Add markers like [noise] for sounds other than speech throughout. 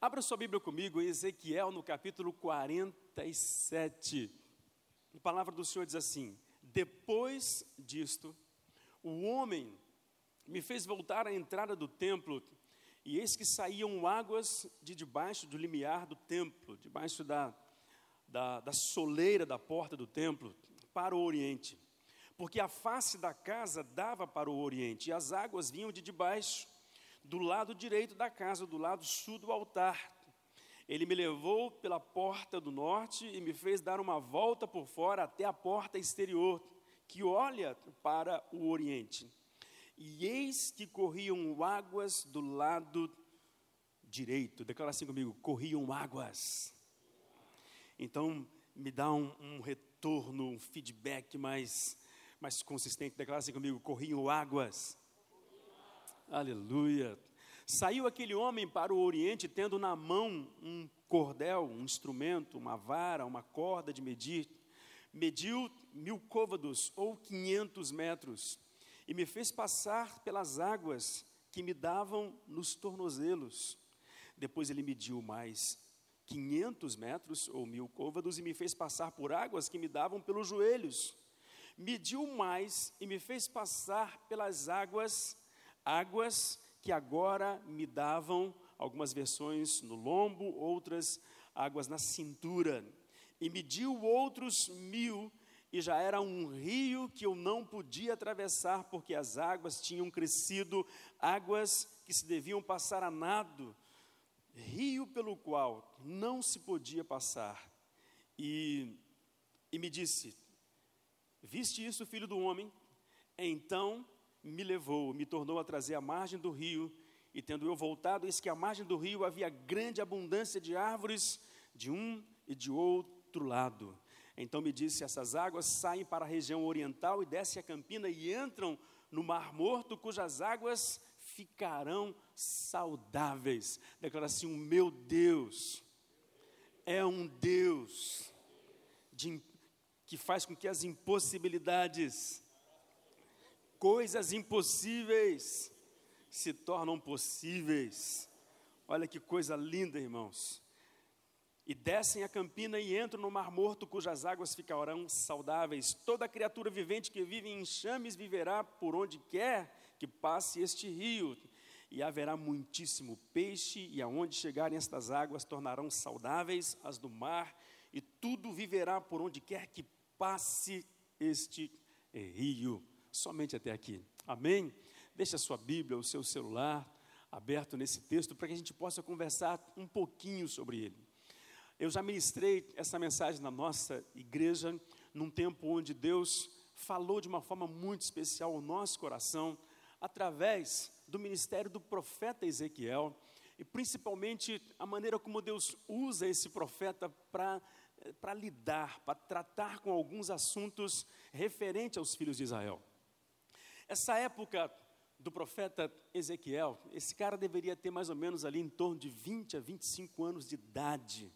Abra sua Bíblia comigo Ezequiel, no capítulo 47. A palavra do Senhor diz assim: Depois disto, o homem me fez voltar à entrada do templo, e eis que saíam águas de debaixo do limiar do templo, debaixo da, da, da soleira da porta do templo, para o oriente. Porque a face da casa dava para o oriente, e as águas vinham de debaixo do lado direito da casa, do lado sul do altar. Ele me levou pela porta do norte e me fez dar uma volta por fora até a porta exterior, que olha para o oriente. E eis que corriam águas do lado direito. Declara assim comigo: corriam águas. Então, me dá um, um retorno, um feedback mais, mais consistente. Declara assim comigo: corriam águas. Aleluia. Saiu aquele homem para o Oriente, tendo na mão um cordel, um instrumento, uma vara, uma corda de medir. Mediu mil côvados, ou quinhentos metros, e me fez passar pelas águas que me davam nos tornozelos. Depois ele mediu mais quinhentos metros, ou mil côvados, e me fez passar por águas que me davam pelos joelhos. Mediu mais e me fez passar pelas águas águas que agora me davam, algumas versões no lombo, outras águas na cintura. E mediu outros mil, e já era um rio que eu não podia atravessar, porque as águas tinham crescido, águas que se deviam passar a nado, rio pelo qual não se podia passar. E, e me disse: Viste isso, filho do homem? Então me levou, me tornou a trazer à margem do rio, e tendo eu voltado, eis que à margem do rio havia grande abundância de árvores de um e de outro lado. Então me disse: essas águas saem para a região oriental e descem a campina e entram no Mar Morto, cujas águas ficarão saudáveis. Declara assim: o meu Deus é um Deus de, que faz com que as impossibilidades coisas impossíveis se tornam possíveis. Olha que coisa linda, irmãos. E descem a campina e entram no mar morto, cujas águas ficarão saudáveis. Toda criatura vivente que vive em enxames viverá por onde quer que passe este rio. E haverá muitíssimo peixe, e aonde chegarem estas águas tornarão saudáveis as do mar, e tudo viverá por onde quer que passe este rio somente até aqui. Amém? Deixe a sua Bíblia, o seu celular aberto nesse texto para que a gente possa conversar um pouquinho sobre ele. Eu já ministrei essa mensagem na nossa igreja num tempo onde Deus falou de uma forma muito especial ao nosso coração através do ministério do profeta Ezequiel e principalmente a maneira como Deus usa esse profeta para para lidar, para tratar com alguns assuntos referentes aos filhos de Israel. Essa época do profeta Ezequiel, esse cara deveria ter mais ou menos ali em torno de 20 a 25 anos de idade,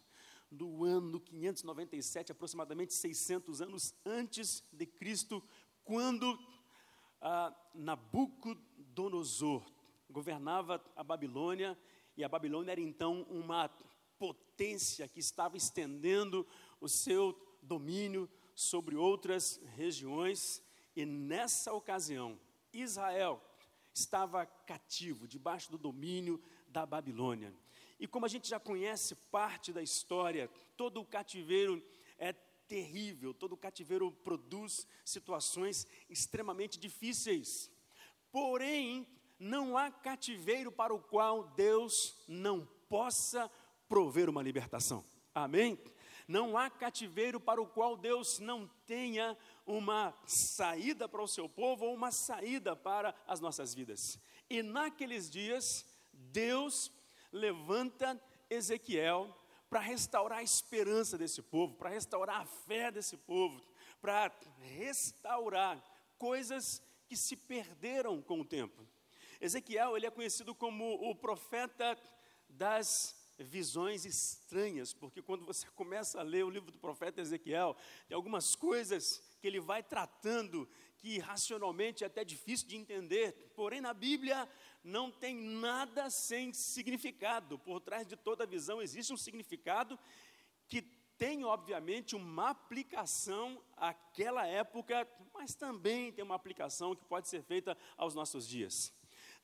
do ano 597, aproximadamente 600 anos antes de Cristo, quando ah, Nabucodonosor governava a Babilônia, e a Babilônia era então uma potência que estava estendendo o seu domínio sobre outras regiões, e nessa ocasião, Israel estava cativo, debaixo do domínio da Babilônia. E como a gente já conhece parte da história, todo o cativeiro é terrível, todo o cativeiro produz situações extremamente difíceis. Porém, não há cativeiro para o qual Deus não possa prover uma libertação. Amém? Não há cativeiro para o qual Deus não tenha uma saída para o seu povo ou uma saída para as nossas vidas. E naqueles dias, Deus levanta Ezequiel para restaurar a esperança desse povo, para restaurar a fé desse povo, para restaurar coisas que se perderam com o tempo. Ezequiel, ele é conhecido como o profeta das visões estranhas, porque quando você [laughs] começa a ler o livro do profeta Ezequiel, tem algumas coisas que ele vai tratando que racionalmente é até difícil de entender, porém na Bíblia não tem nada sem significado. Por trás de toda visão existe um significado que tem, obviamente, uma aplicação àquela época, mas também tem uma aplicação que pode ser feita aos nossos dias.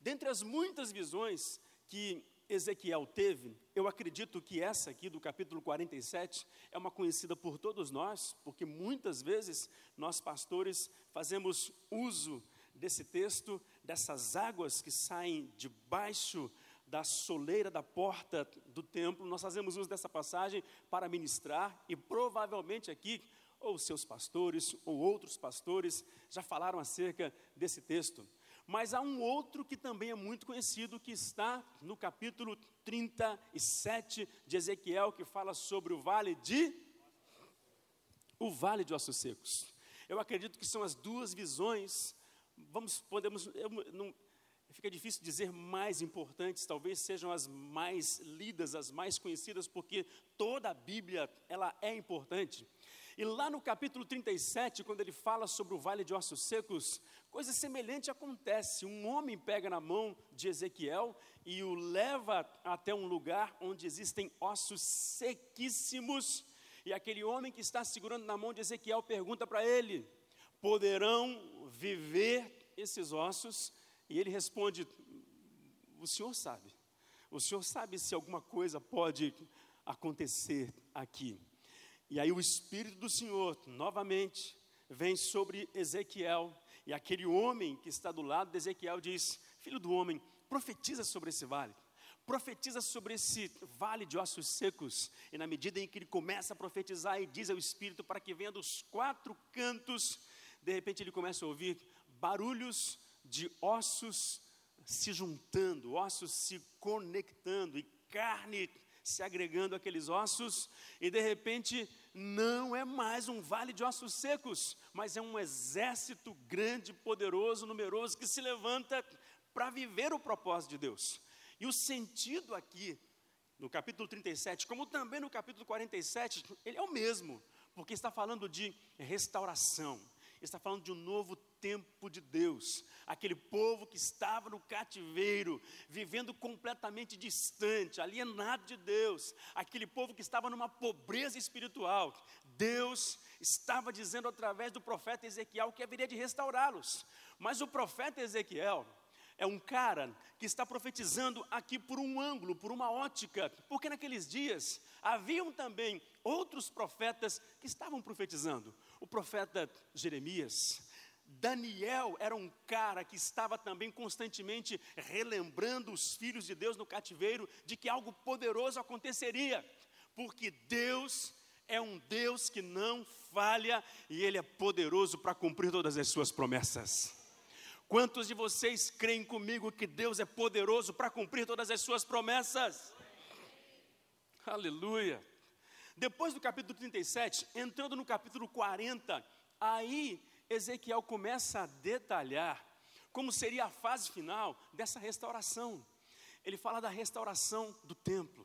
Dentre as muitas visões que Ezequiel teve, eu acredito que essa aqui do capítulo 47 é uma conhecida por todos nós, porque muitas vezes nós pastores fazemos uso desse texto, dessas águas que saem debaixo da soleira da porta do templo. Nós fazemos uso dessa passagem para ministrar e provavelmente aqui ou seus pastores ou outros pastores já falaram acerca desse texto. Mas há um outro que também é muito conhecido, que está no capítulo 37 de Ezequiel, que fala sobre o vale de o vale de ossos secos. Eu acredito que são as duas visões. Vamos, podemos, eu, não, fica difícil dizer mais importantes, talvez sejam as mais lidas, as mais conhecidas, porque toda a Bíblia ela é importante. E lá no capítulo 37, quando ele fala sobre o vale de ossos secos, coisa semelhante acontece. Um homem pega na mão de Ezequiel e o leva até um lugar onde existem ossos sequíssimos. E aquele homem que está segurando na mão de Ezequiel pergunta para ele: poderão viver esses ossos? E ele responde: o senhor sabe. O senhor sabe se alguma coisa pode acontecer aqui. E aí o Espírito do Senhor, novamente, vem sobre Ezequiel, e aquele homem que está do lado de Ezequiel diz: Filho do homem, profetiza sobre esse vale, profetiza sobre esse vale de ossos secos. E na medida em que ele começa a profetizar e diz ao Espírito para que venha dos quatro cantos, de repente ele começa a ouvir barulhos de ossos se juntando, ossos se conectando e carne se agregando àqueles ossos, e de repente não é mais um vale de ossos secos, mas é um exército grande, poderoso, numeroso, que se levanta para viver o propósito de Deus. E o sentido aqui, no capítulo 37, como também no capítulo 47, ele é o mesmo, porque está falando de restauração, está falando de um novo tempo de Deus, aquele povo que estava no cativeiro, vivendo completamente distante, alienado de Deus, aquele povo que estava numa pobreza espiritual. Deus estava dizendo através do profeta Ezequiel que haveria de restaurá-los. Mas o profeta Ezequiel é um cara que está profetizando aqui por um ângulo, por uma ótica, porque naqueles dias haviam também outros profetas que estavam profetizando. O profeta Jeremias, Daniel era um cara que estava também constantemente relembrando os filhos de Deus no cativeiro de que algo poderoso aconteceria, porque Deus é um Deus que não falha e Ele é poderoso para cumprir todas as suas promessas. Quantos de vocês creem comigo que Deus é poderoso para cumprir todas as suas promessas? Aleluia. Depois do capítulo 37, entrando no capítulo 40, aí Ezequiel começa a detalhar como seria a fase final dessa restauração. Ele fala da restauração do templo,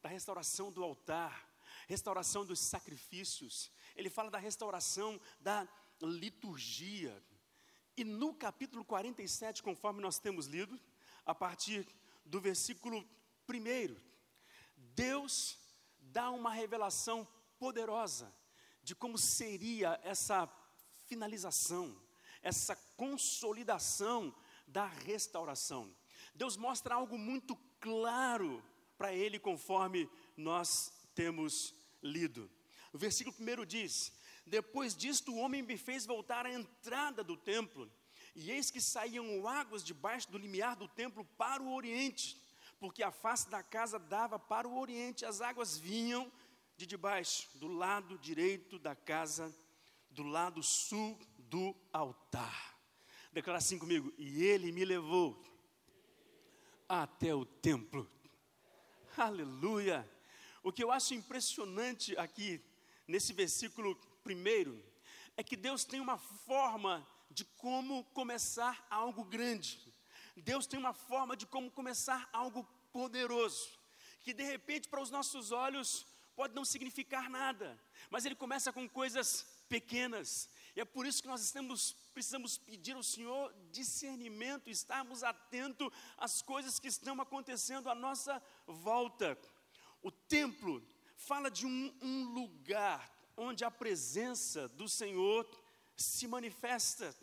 da restauração do altar, restauração dos sacrifícios. Ele fala da restauração da liturgia. E no capítulo 47, conforme nós temos lido, a partir do versículo 1, Deus dá uma revelação poderosa de como seria essa finalização, essa consolidação da restauração. Deus mostra algo muito claro para ele, conforme nós temos lido. O versículo 1 diz: Depois disto, o homem me fez voltar à entrada do templo, e eis que saíam águas debaixo do limiar do templo para o oriente, porque a face da casa dava para o oriente, as águas vinham de debaixo, do lado direito da casa do lado sul do altar. Declara assim comigo: e ele me levou até o templo. Aleluia! O que eu acho impressionante aqui, nesse versículo primeiro, é que Deus tem uma forma de como começar algo grande. Deus tem uma forma de como começar algo poderoso, que de repente para os nossos olhos pode não significar nada, mas ele começa com coisas pequenas. E é por isso que nós estamos precisamos pedir ao Senhor discernimento, estarmos atentos às coisas que estão acontecendo à nossa volta. O templo fala de um, um lugar onde a presença do Senhor se manifesta.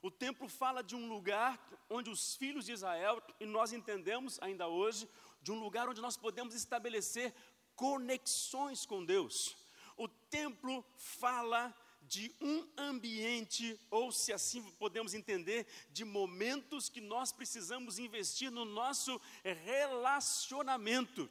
O templo fala de um lugar onde os filhos de Israel, e nós entendemos ainda hoje, de um lugar onde nós podemos estabelecer conexões com Deus. Templo fala de um ambiente, ou se assim podemos entender, de momentos que nós precisamos investir no nosso relacionamento.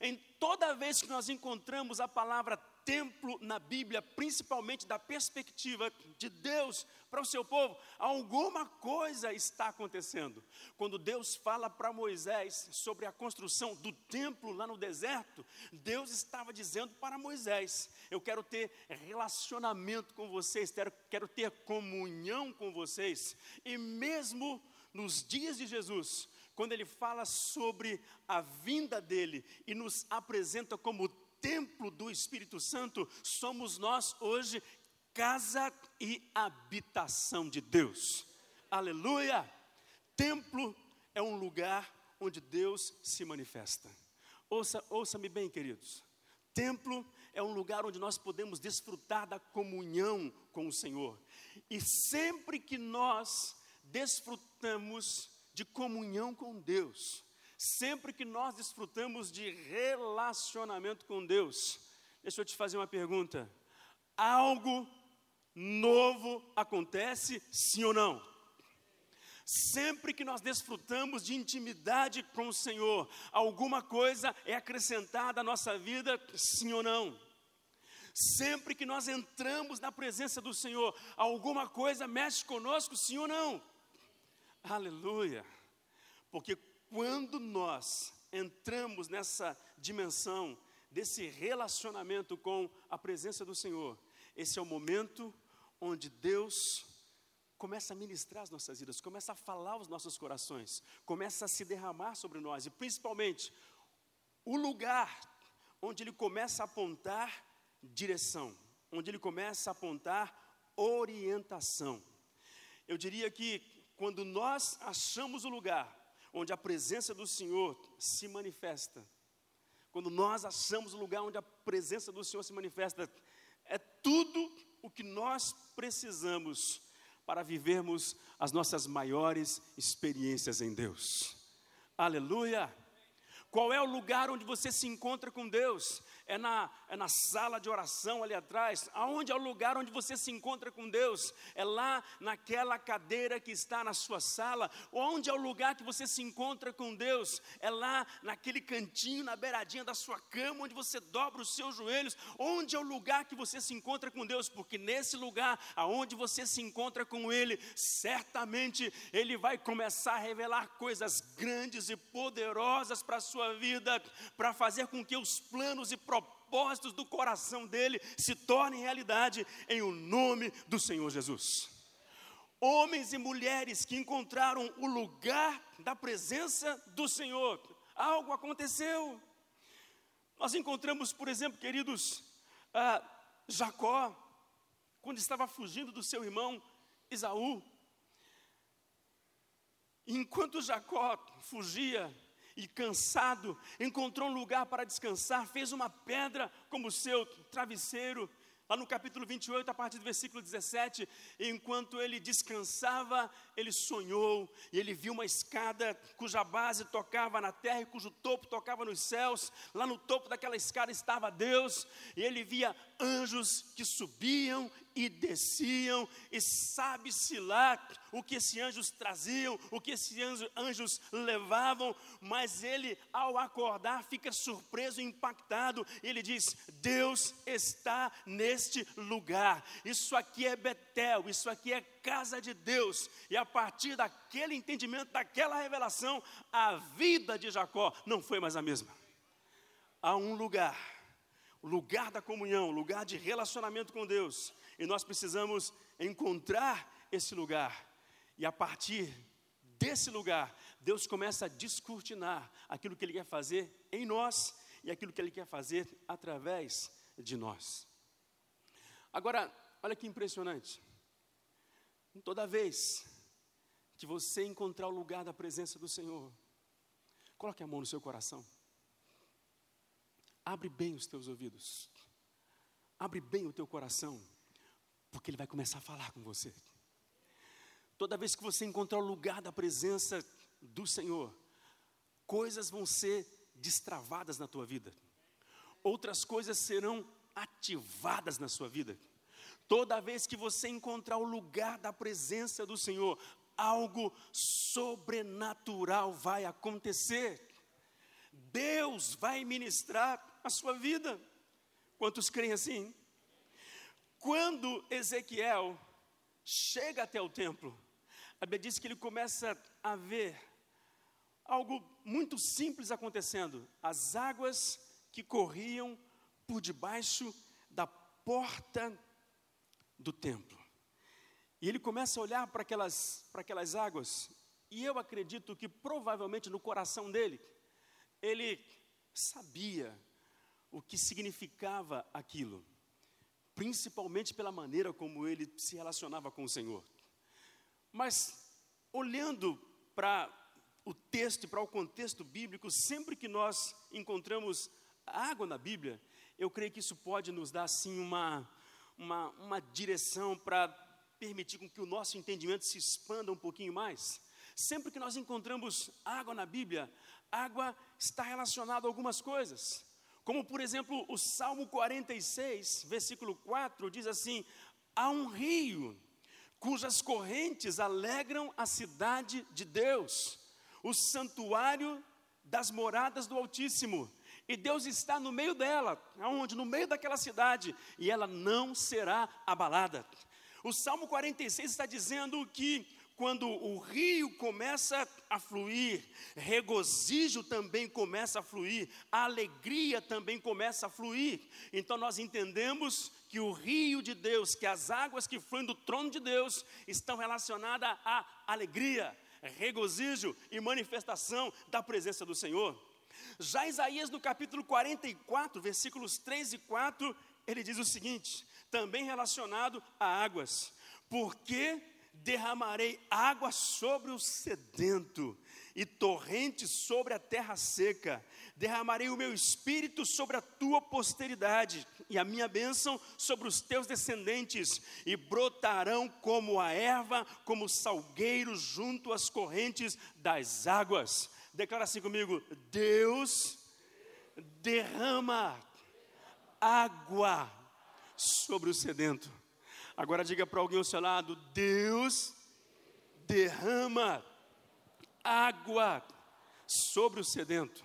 Em toda vez que nós encontramos a palavra templo na Bíblia, principalmente da perspectiva de Deus para o seu povo, alguma coisa está acontecendo. Quando Deus fala para Moisés sobre a construção do templo lá no deserto, Deus estava dizendo para Moisés: Eu quero ter relacionamento com vocês, quero, ter comunhão com vocês, e mesmo nos dias de Jesus, quando ele fala sobre a vinda dele e nos apresenta como templo do Espírito Santo, somos nós hoje casa e habitação de Deus. Aleluia! Templo é um lugar onde Deus se manifesta. Ouça, ouça-me bem, queridos. Templo é um lugar onde nós podemos desfrutar da comunhão com o Senhor. E sempre que nós desfrutamos de comunhão com Deus, Sempre que nós desfrutamos de relacionamento com Deus, deixa eu te fazer uma pergunta: algo novo acontece, sim ou não? Sempre que nós desfrutamos de intimidade com o Senhor, alguma coisa é acrescentada à nossa vida, sim ou não? Sempre que nós entramos na presença do Senhor, alguma coisa mexe conosco, sim ou não? Aleluia. Porque quando nós entramos nessa dimensão desse relacionamento com a presença do Senhor, esse é o momento onde Deus começa a ministrar as nossas vidas, começa a falar aos nossos corações, começa a se derramar sobre nós, e principalmente o lugar onde Ele começa a apontar direção, onde Ele começa a apontar orientação. Eu diria que quando nós achamos o lugar onde a presença do Senhor se manifesta. Quando nós achamos o lugar onde a presença do Senhor se manifesta, é tudo o que nós precisamos para vivermos as nossas maiores experiências em Deus. Aleluia! Qual é o lugar onde você se encontra com Deus? É na, é na sala de oração ali atrás, aonde é o lugar onde você se encontra com Deus, é lá naquela cadeira que está na sua sala, onde é o lugar que você se encontra com Deus, é lá naquele cantinho, na beiradinha da sua cama, onde você dobra os seus joelhos, onde é o lugar que você se encontra com Deus, porque nesse lugar, aonde você se encontra com Ele, certamente Ele vai começar a revelar coisas grandes e poderosas para a sua vida, para fazer com que os planos e propósitos do coração dele se tornem realidade em o nome do Senhor Jesus. Homens e mulheres que encontraram o lugar da presença do Senhor, algo aconteceu. Nós encontramos, por exemplo, queridos, ah, Jacó, quando estava fugindo do seu irmão Isaú. Enquanto Jacó fugia, e cansado, encontrou um lugar para descansar, fez uma pedra como seu travesseiro. Lá no capítulo 28, a partir do versículo 17, enquanto ele descansava, ele sonhou e ele viu uma escada cuja base tocava na terra e cujo topo tocava nos céus. Lá no topo daquela escada estava Deus, e ele via anjos que subiam e desciam, e sabe-se lá o que esses anjos traziam, o que esses anjos levavam, mas ele, ao acordar, fica surpreso impactado. Ele diz: Deus está neste lugar. Isso aqui é Betel, isso aqui é casa de Deus. E a partir daquele entendimento, daquela revelação, a vida de Jacó não foi mais a mesma. Há um lugar, lugar da comunhão, lugar de relacionamento com Deus, e nós precisamos encontrar esse lugar. E a partir desse lugar, Deus começa a descortinar aquilo que Ele quer fazer em nós e aquilo que Ele quer fazer através de nós. Agora, olha que impressionante. Toda vez que você encontrar o lugar da presença do Senhor, coloque a mão no seu coração. Abre bem os teus ouvidos. Abre bem o teu coração, porque Ele vai começar a falar com você. Toda vez que você encontrar o lugar da presença do Senhor, coisas vão ser destravadas na tua vida, outras coisas serão ativadas na sua vida. Toda vez que você encontrar o lugar da presença do Senhor, algo sobrenatural vai acontecer. Deus vai ministrar a sua vida. Quantos creem assim? Quando Ezequiel chega até o templo, a Bíblia diz que ele começa a ver algo muito simples acontecendo: as águas que corriam por debaixo da porta do templo. E ele começa a olhar para aquelas, para aquelas águas, e eu acredito que provavelmente no coração dele, ele sabia o que significava aquilo, principalmente pela maneira como ele se relacionava com o Senhor. Mas, olhando para o texto e para o contexto bíblico, sempre que nós encontramos água na Bíblia, eu creio que isso pode nos dar, assim, uma, uma, uma direção para permitir com que o nosso entendimento se expanda um pouquinho mais. Sempre que nós encontramos água na Bíblia, água está relacionada a algumas coisas. Como, por exemplo, o Salmo 46, versículo 4, diz assim: Há um rio cujas correntes alegram a cidade de Deus, o santuário das moradas do Altíssimo. E Deus está no meio dela, aonde? No meio daquela cidade, e ela não será abalada. O Salmo 46 está dizendo que quando o rio começa a fluir, regozijo também começa a fluir, a alegria também começa a fluir. Então nós entendemos que o rio de Deus, que as águas que fluem do trono de Deus, estão relacionadas à alegria, regozijo e manifestação da presença do Senhor. Já Isaías, no capítulo 44, versículos 3 e 4, ele diz o seguinte, também relacionado a águas: Porque derramarei água sobre o sedento e torrentes sobre a terra seca. Derramarei o meu espírito sobre a tua posteridade e a minha bênção sobre os teus descendentes, e brotarão como a erva, como salgueiros junto às correntes das águas. Declara assim comigo: Deus derrama água sobre o sedento. Agora diga para alguém ao seu lado: Deus derrama água sobre o sedento.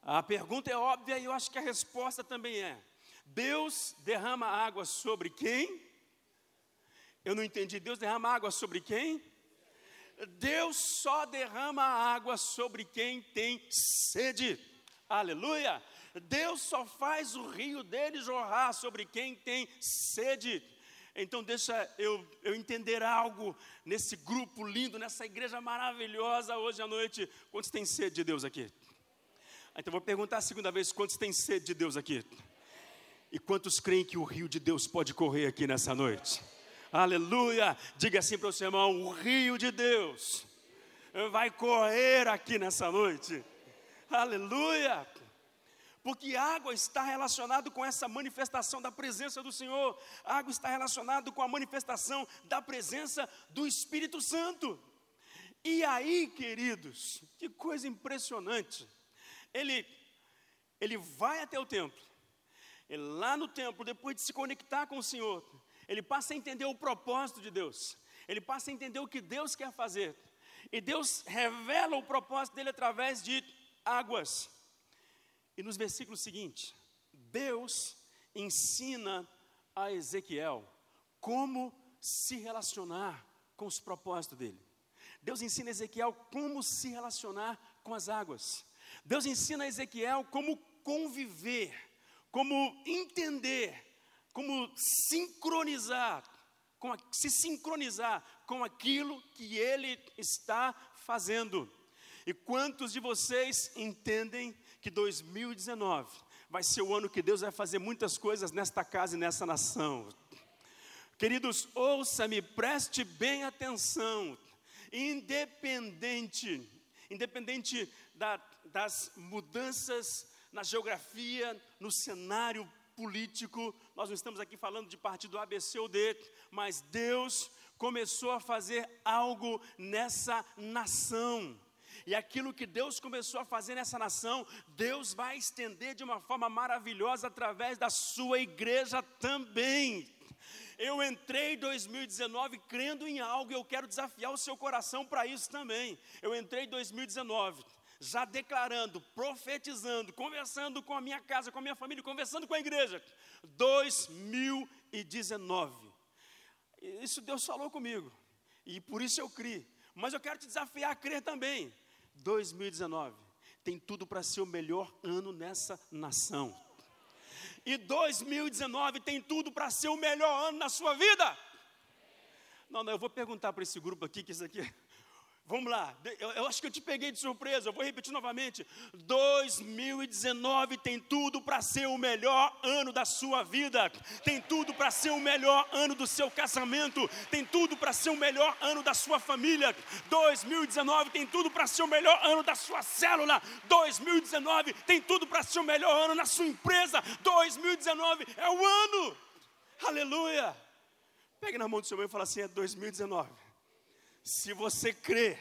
A pergunta é óbvia e eu acho que a resposta também é: Deus derrama água sobre quem? Eu não entendi. Deus derrama água sobre quem? Deus só derrama água sobre quem tem sede. Aleluia! Deus só faz o rio dele jorrar sobre quem tem sede. Então, deixa eu, eu entender algo nesse grupo lindo, nessa igreja maravilhosa hoje à noite. Quantos têm sede de Deus aqui? Então, vou perguntar a segunda vez: quantos têm sede de Deus aqui? E quantos creem que o rio de Deus pode correr aqui nessa noite? Aleluia! Diga assim para o seu irmão: o rio de Deus vai correr aqui nessa noite. Aleluia! Porque água está relacionado com essa manifestação da presença do Senhor. água está relacionado com a manifestação da presença do Espírito Santo. E aí, queridos, que coisa impressionante. Ele ele vai até o templo. Ele lá no templo, depois de se conectar com o Senhor, ele passa a entender o propósito de Deus, ele passa a entender o que Deus quer fazer, e Deus revela o propósito dele através de águas. E nos versículos seguintes, Deus ensina a Ezequiel como se relacionar com os propósitos dele. Deus ensina a Ezequiel como se relacionar com as águas. Deus ensina a Ezequiel como conviver, como entender como sincronizar, com a, se sincronizar com aquilo que ele está fazendo. E quantos de vocês entendem que 2019 vai ser o ano que Deus vai fazer muitas coisas nesta casa e nessa nação? Queridos, ouça-me, preste bem atenção. Independente, independente da, das mudanças na geografia, no cenário político, nós não estamos aqui falando de partido ABC ou D, mas Deus começou a fazer algo nessa nação. E aquilo que Deus começou a fazer nessa nação, Deus vai estender de uma forma maravilhosa através da sua igreja também. Eu entrei em 2019 crendo em algo e eu quero desafiar o seu coração para isso também. Eu entrei em 2019 já declarando, profetizando, conversando com a minha casa, com a minha família, conversando com a igreja. 2019. Isso Deus falou comigo. E por isso eu criei. Mas eu quero te desafiar a crer também. 2019 tem tudo para ser o melhor ano nessa nação. E 2019 tem tudo para ser o melhor ano na sua vida. Não, não, eu vou perguntar para esse grupo aqui, que isso aqui Vamos lá, eu, eu, acho que eu te peguei de surpresa, eu vou repetir novamente. 2019 tem tudo para ser o melhor ano da sua vida, tem tudo para ser o melhor ano do seu casamento, tem tudo para ser o melhor ano da sua família. 2019 tem tudo para ser o melhor ano da sua célula. 2019 tem tudo para ser o melhor ano na sua empresa. 2019 é o ano, aleluia. Pegue na mão do seu irmão e fala assim: é 2019 se você crê,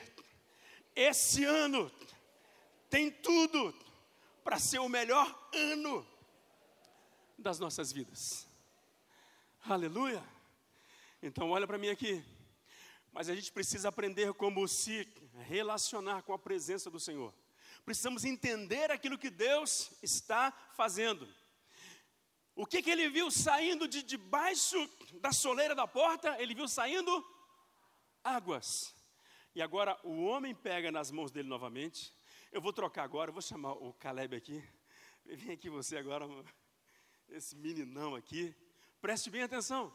esse ano tem tudo para ser o melhor ano das nossas vidas. Aleluia. Então olha para mim aqui. Mas a gente precisa aprender como se relacionar com a presença do Senhor. Precisamos entender aquilo que Deus está fazendo. O que, que ele viu saindo de debaixo da soleira da porta? Ele viu saindo águas. E agora o homem pega nas mãos dele novamente. Eu vou trocar agora, vou chamar o Caleb aqui. Vem aqui você agora, esse meninão aqui. Preste bem atenção.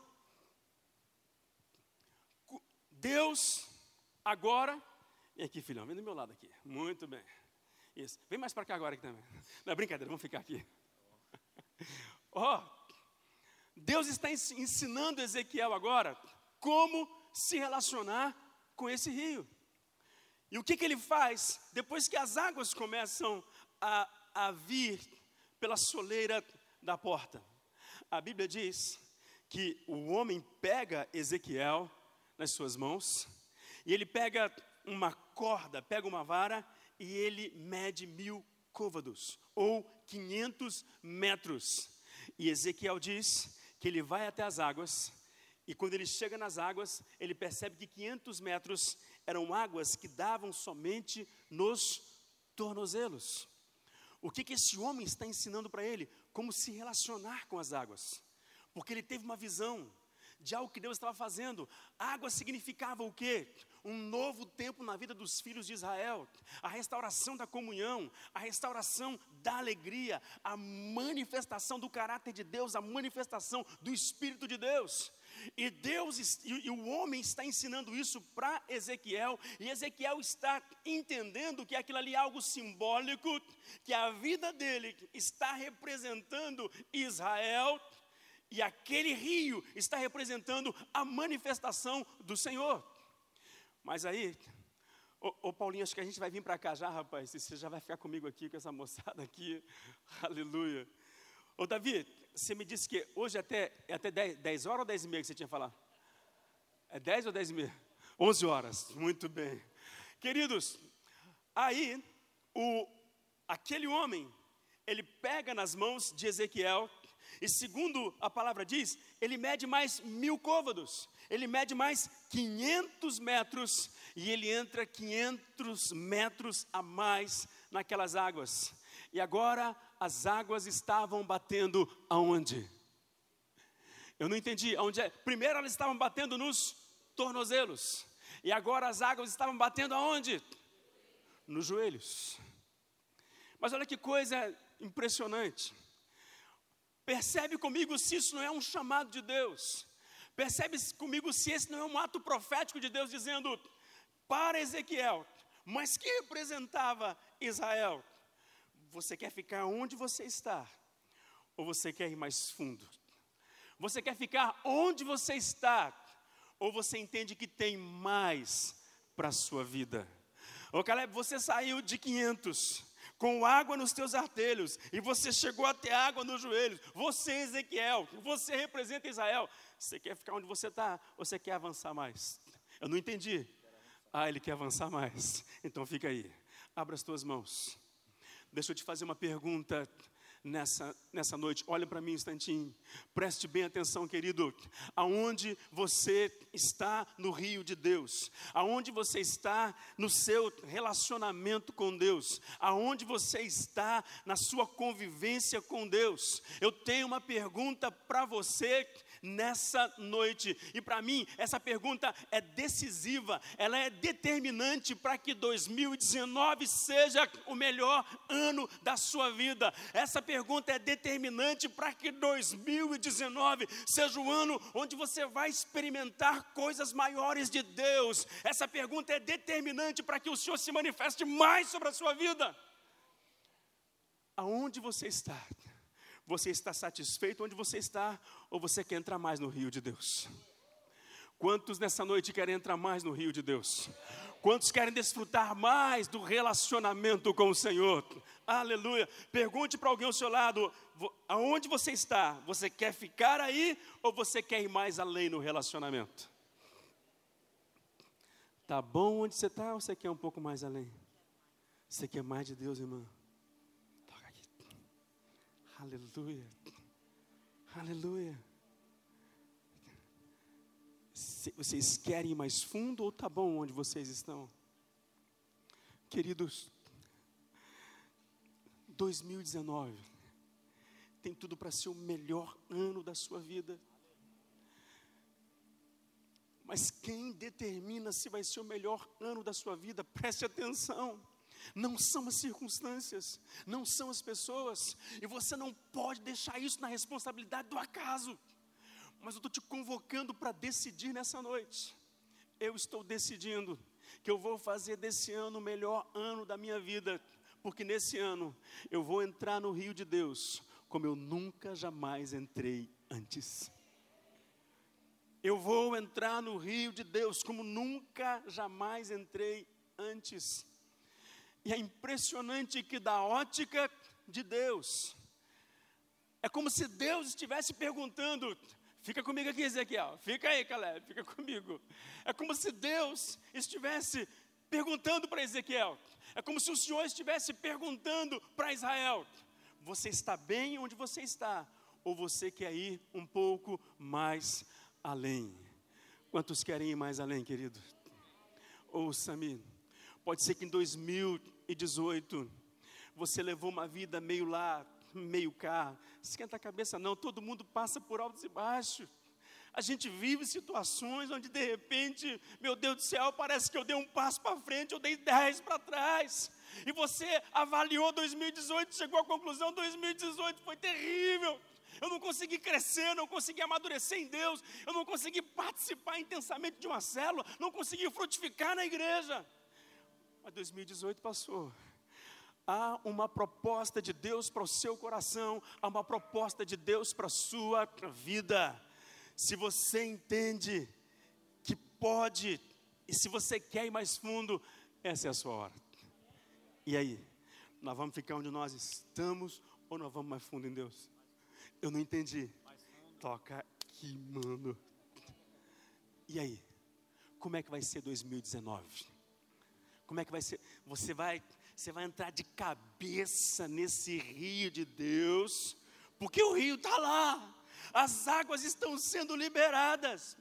Deus agora. Vem aqui, filhão, vem do meu lado aqui. Muito bem. Isso. Vem mais para cá agora aqui também. Não é brincadeira, vamos ficar aqui. [laughs] Ó, oh, Deus está ensinando Ezequiel agora como se relacionar com esse rio. E o que, que ele faz? Depois que as águas começam a, a vir pela soleira da porta. A Bíblia diz que o homem pega Ezequiel nas suas mãos, e ele pega uma corda, pega uma vara, e ele mede mil côvados, ou 500 metros. E Ezequiel diz que ele vai até as águas, e quando ele chega nas águas, ele percebe que 500 metros eram águas que davam somente nos tornozelos. O que, que esse homem está ensinando para ele? Como se relacionar com as águas. Porque ele teve uma visão de algo que Deus estava fazendo. Água significava o quê? Um novo tempo na vida dos filhos de Israel, a restauração da comunhão, a restauração da alegria, a manifestação do caráter de Deus, a manifestação do Espírito de Deus. E Deus e, o homem está ensinando isso para Ezequiel, e Ezequiel está entendendo que aquilo ali é algo simbólico, que a vida dele está representando Israel, e aquele rio está representando a manifestação do Senhor. Mas aí, ô, ô Paulinho, acho que a gente vai vir para cá já, rapaz. Você já vai ficar comigo aqui com essa [laughs] moçada aqui. Aleluia. Ô Davi, você me disse que hoje até, é até 10, 10 horas ou 10 e meia que você tinha falado? É 10 ou 10 e meia? 11 horas, muito bem. Queridos, aí, o, aquele homem, ele pega nas mãos de Ezequiel, e segundo a palavra diz, ele mede mais mil côvados, ele mede mais 500 metros, e ele entra 500 metros a mais naquelas águas. E agora as águas estavam batendo aonde? Eu não entendi. Aonde é? Primeiro elas estavam batendo nos tornozelos. E agora as águas estavam batendo aonde? Nos joelhos. Mas olha que coisa impressionante. Percebe comigo se isso não é um chamado de Deus. Percebe comigo se esse não é um ato profético de Deus dizendo para Ezequiel, mas que representava Israel. Você quer ficar onde você está? Ou você quer ir mais fundo? Você quer ficar onde você está? Ou você entende que tem mais para a sua vida? Ô Caleb, você saiu de 500 com água nos teus artelhos e você chegou até água nos joelhos. Você, Ezequiel, você representa Israel. Você quer ficar onde você está ou você quer avançar mais? Eu não entendi. Ah, ele quer avançar mais. Então fica aí. Abra as tuas mãos. Deixa eu te fazer uma pergunta nessa, nessa noite. Olha para mim um instantinho. Preste bem atenção, querido. Aonde você está no rio de Deus? Aonde você está no seu relacionamento com Deus? Aonde você está na sua convivência com Deus? Eu tenho uma pergunta para você nessa noite. E para mim, essa pergunta é decisiva, ela é determinante para que 2019 seja o melhor ano da sua vida. Essa pergunta é determinante para que 2019 seja o ano onde você vai experimentar coisas maiores de Deus. Essa pergunta é determinante para que o Senhor se manifeste mais sobre a sua vida. Aonde você está? Você está satisfeito onde você está ou você quer entrar mais no rio de Deus? Quantos nessa noite querem entrar mais no rio de Deus? Quantos querem desfrutar mais do relacionamento com o Senhor? Aleluia. Pergunte para alguém ao seu lado: aonde você está? Você quer ficar aí ou você quer ir mais além no relacionamento? Tá bom onde você está ou você quer um pouco mais além? Você quer mais de Deus, irmão? Aleluia. Aleluia. Vocês querem ir mais fundo ou tá bom onde vocês estão? Queridos, 2019 tem tudo para ser o melhor ano da sua vida. Mas quem determina se vai ser o melhor ano da sua vida, preste atenção não são as circunstâncias, não são as pessoas, e você não pode deixar isso na responsabilidade do acaso. Mas eu estou te convocando para decidir nessa noite. Eu estou decidindo que eu vou fazer desse ano o melhor ano da minha vida, porque nesse ano eu vou entrar no rio de Deus como eu nunca jamais entrei antes. Eu vou entrar no rio de Deus como nunca jamais entrei antes. E é impressionante que, da ótica de Deus, é como se Deus estivesse perguntando: fica comigo aqui, Ezequiel, fica aí, Caleb, fica comigo. É como se Deus estivesse perguntando para Ezequiel, é como se o Senhor estivesse perguntando para Israel: você está bem onde você está, ou você quer ir um pouco mais além? Quantos querem ir mais além, querido? Ouça-me. Pode ser que em 2018 você levou uma vida meio lá, meio cá. Esquenta a cabeça, não. Todo mundo passa por altos e baixos. A gente vive situações onde de repente, meu Deus do céu, parece que eu dei um passo para frente, eu dei dez para trás. E você avaliou 2018, chegou à conclusão: 2018 foi terrível. Eu não consegui crescer, não consegui amadurecer em Deus, eu não consegui participar intensamente de uma célula, não consegui frutificar na igreja. Mas 2018 passou. Há uma proposta de Deus para o seu coração, há uma proposta de Deus para a sua vida. Se você entende que pode, e se você quer ir mais fundo, essa é a sua hora. E aí? Nós vamos ficar onde nós estamos ou nós vamos mais fundo em Deus? Eu não entendi. Toca aqui, mano. E aí? Como é que vai ser 2019? Como é que vai ser? Você vai, você vai entrar de cabeça nesse rio de Deus, porque o rio está lá, as águas estão sendo liberadas,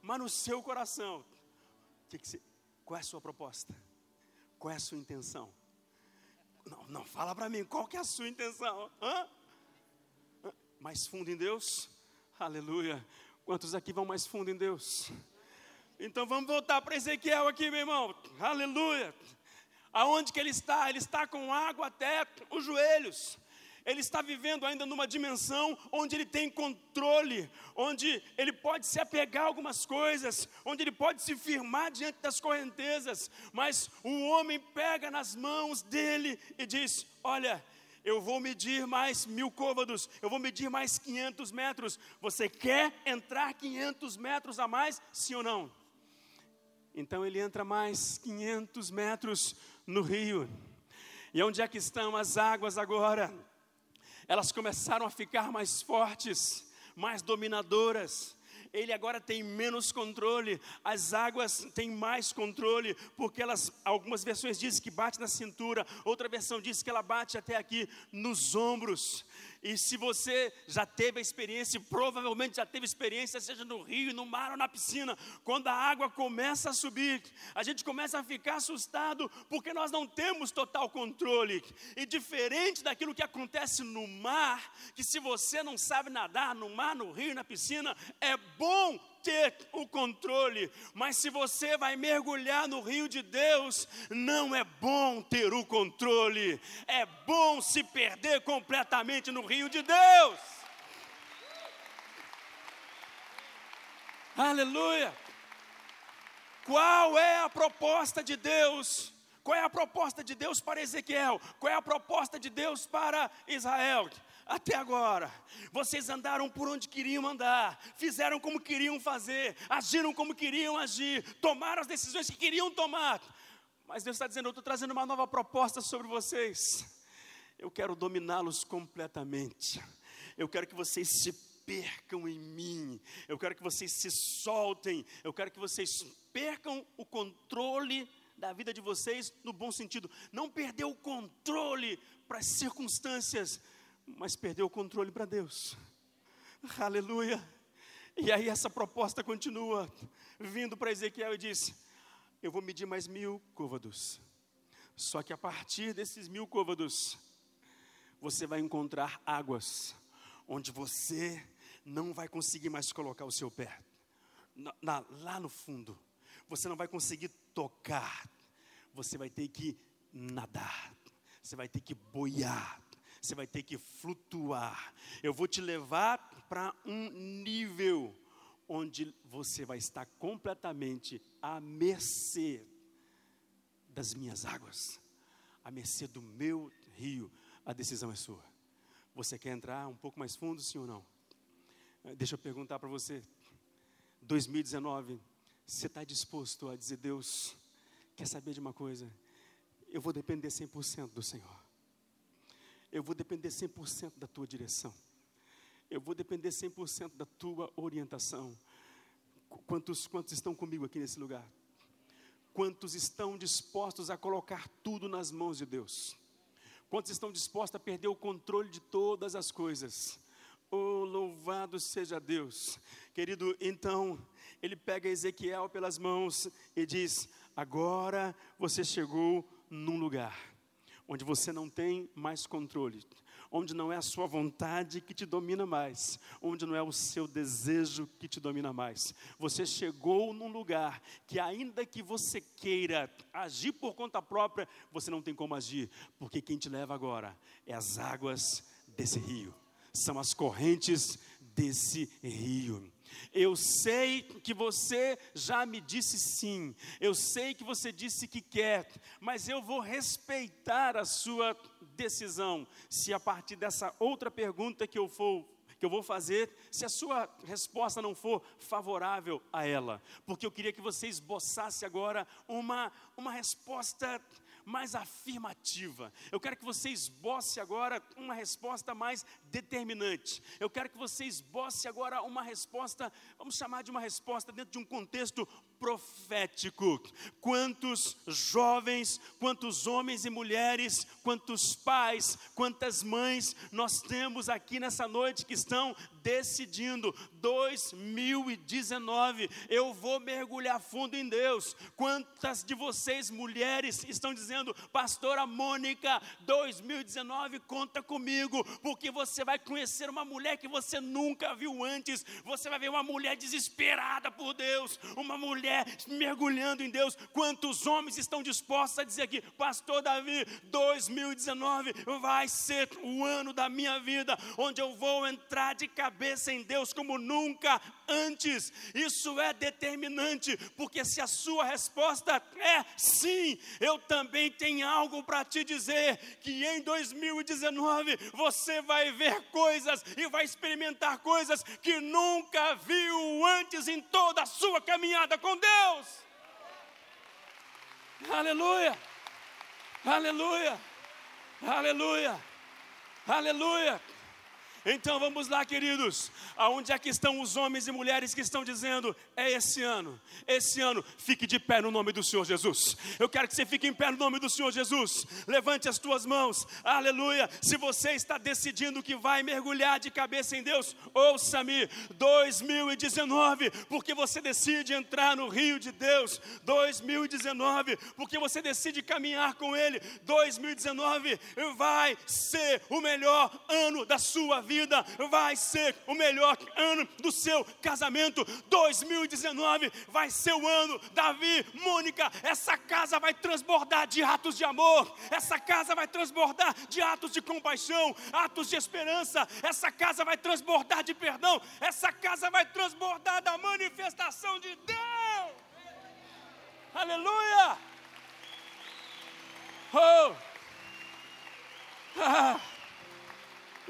mas no seu coração, que que você, qual é a sua proposta? Qual é a sua intenção? Não, não fala para mim, qual que é a sua intenção? Hã? Mais fundo em Deus? Aleluia. Quantos aqui vão mais fundo em Deus? Então vamos voltar para Ezequiel aqui, meu irmão. Aleluia. Aonde que ele está? Ele está com água até os joelhos. Ele está vivendo ainda numa dimensão onde ele tem controle, onde ele pode se apegar a algumas coisas, onde ele pode se firmar diante das correntezas. Mas o homem pega nas mãos dele e diz: Olha, Eu vou medir mais mil côvados, eu vou medir mais 500 metros. Você quer entrar 500 metros a mais, sim ou não? Então ele entra mais 500 metros no rio. E onde é que estão as águas agora? Elas começaram a ficar mais fortes, mais dominadoras ele agora tem menos controle, as águas têm mais controle, porque elas, algumas versões dizem que bate na cintura, outra versão diz que ela bate até aqui nos ombros. E se você já teve a experiência, provavelmente já teve experiência, seja no rio, no mar ou na piscina, quando a água começa a subir, a gente começa a ficar assustado, porque nós não temos total controle. E diferente daquilo que acontece no mar, que se você não sabe nadar no mar, no rio, na piscina, é bom ter o controle, mas se você vai mergulhar no rio de Deus, não é bom ter o controle, é bom se perder completamente no rio de Deus. Aleluia! Qual é a proposta de Deus? Qual é a proposta de Deus para Ezequiel? Qual é a proposta de Deus para Israel? até agora. Vocês andaram por onde queriam andar, fizeram como queriam fazer, agiram como queriam agir, tomaram as decisões que queriam tomar. Mas Deus está dizendo: Eu estou trazendo uma nova proposta sobre vocês. Eu quero dominá-los completamente. Eu quero que vocês se percam em mim. Eu quero que vocês se soltem. Eu quero que vocês percam o controle da vida de vocês no bom sentido. Não perder o controle para as circunstâncias, mas perdeu o controle para Deus. Aleluia. E aí essa proposta continua, vindo para Ezequiel e disse: Eu vou medir mais mil côvados. Só que a partir desses mil côvados, você vai encontrar águas onde você não vai conseguir mais colocar o seu pé. Na, na, lá no fundo, você não vai conseguir tocar. Você vai ter que nadar. Você vai ter que boiar você vai ter que flutuar. Eu vou te levar para um nível onde você vai estar completamente à mercê das minhas águas, à mercê do meu rio. A decisão é sua. Você quer entrar um pouco mais fundo, sim ou não? Deixa eu perguntar para você. 2019, você está disposto a dizer, Deus, quer saber de uma coisa? Eu vou depender 100% do Senhor eu vou depender 100% da tua direção. Eu vou depender 100% da tua orientação. Quantos, quantos estão comigo aqui nesse lugar? Quantos estão dispostos a colocar tudo nas mãos de Deus? Quantos estão dispostos a perder o controle de todas as coisas? Oh, louvado seja Deus. Querido, então, ele pega Ezequiel pelas mãos e diz: Agora você chegou num lugar onde você não tem mais controle, onde não é a sua vontade que te domina mais, onde não é o seu desejo que te domina mais. Você chegou num lugar que, ainda que você queira agir por conta própria, você não tem como agir, porque quem te leva agora é as águas desse rio, são as correntes desse rio. Eu sei que você já me disse sim, eu sei que você disse que quer, mas eu vou respeitar a sua decisão. Se a partir dessa outra pergunta que eu for que eu vou fazer, se a sua resposta não for favorável a ela, porque eu queria que você esboçasse agora uma, uma resposta mais afirmativa. Eu quero que você esboce agora uma resposta mais determinante. Eu quero que você esboce agora uma resposta, vamos chamar de uma resposta dentro de um contexto profético. Quantos jovens, quantos homens e mulheres, quantos pais, quantas mães nós temos aqui nessa noite que estão decidindo 2019 eu vou mergulhar fundo em Deus. Quantas de vocês mulheres estão dizendo, pastora Mônica, 2019 conta comigo, porque você vai conhecer uma mulher que você nunca viu antes. Você vai ver uma mulher desesperada por Deus, uma mulher mergulhando em Deus. Quantos homens estão dispostos a dizer aqui, Pastor Davi, 2019 vai ser o ano da minha vida, onde eu vou entrar de cabeça em Deus como nunca antes. Isso é determinante, porque se a sua resposta é sim, eu também tenho algo para te dizer: que em 2019 você vai ver coisas e vai experimentar coisas que nunca viu antes em toda a sua caminhada com Deus. Aleluia, aleluia, aleluia, aleluia. Então vamos lá, queridos. Aonde é que estão os homens e mulheres que estão dizendo: é esse ano, esse ano, fique de pé no nome do Senhor Jesus. Eu quero que você fique em pé no nome do Senhor Jesus. Levante as tuas mãos, aleluia. Se você está decidindo que vai mergulhar de cabeça em Deus, ouça-me. 2019, porque você decide entrar no rio de Deus. 2019, porque você decide caminhar com Ele. 2019 vai ser o melhor ano da sua vida vida vai ser o melhor ano do seu casamento. 2019 vai ser o ano, Davi, Mônica, essa casa vai transbordar de atos de amor, essa casa vai transbordar de atos de compaixão, atos de esperança, essa casa vai transbordar de perdão, essa casa vai transbordar da manifestação de Deus. Aleluia! Oh! [laughs] Ah!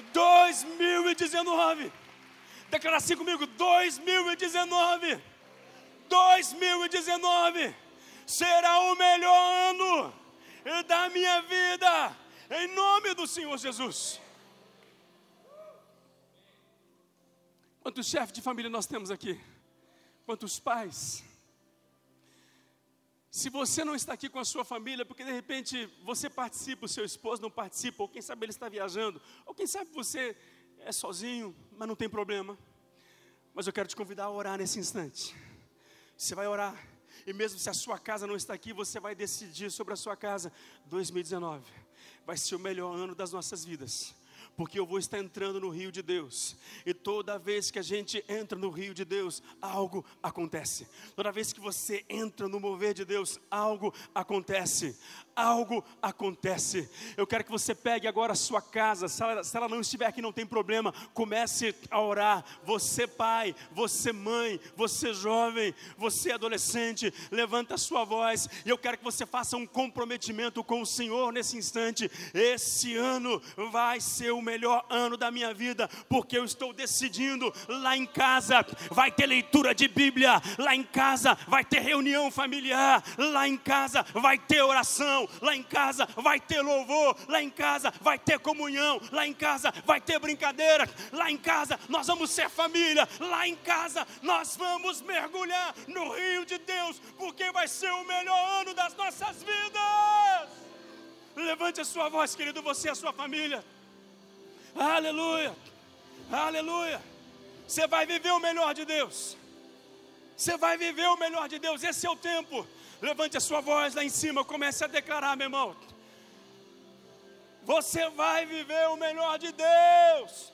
2019. Declara assim comigo: 2019. 2019 será o melhor ano da minha vida, em nome do Senhor Jesus. Quantos chefes de família nós temos aqui? Quantos pais? Se você não está aqui com a sua família, porque de repente você participa, o seu esposo não participa, ou quem sabe ele está viajando, ou quem sabe você é sozinho, mas não tem problema. Mas eu quero te convidar a orar nesse instante. Você vai orar, e mesmo se a sua casa não está aqui, você vai decidir sobre a sua casa. 2019 vai ser o melhor ano das nossas vidas porque eu vou estar entrando no rio de Deus. E toda vez que a gente entra no rio de Deus, algo acontece. Toda vez que você entra no mover de Deus, algo acontece algo acontece. Eu quero que você pegue agora a sua casa, se ela, se ela, não estiver aqui, não tem problema, comece a orar. Você, pai, você, mãe, você, jovem, você, adolescente, levanta a sua voz e eu quero que você faça um comprometimento com o Senhor nesse instante. Esse ano vai ser o melhor ano da minha vida, porque eu estou decidindo lá em casa vai ter leitura de Bíblia, lá em casa vai ter reunião familiar, lá em casa vai ter oração lá em casa vai ter louvor, lá em casa vai ter comunhão, lá em casa vai ter brincadeira, lá em casa nós vamos ser família, lá em casa nós vamos mergulhar no rio de Deus, porque vai ser o melhor ano das nossas vidas. Levante a sua voz, querido, você e a sua família. Aleluia, aleluia. Você vai viver o melhor de Deus. Você vai viver o melhor de Deus. Esse é o tempo Levante a sua voz lá em cima, comece a declarar, meu irmão. Você vai viver o melhor de Deus.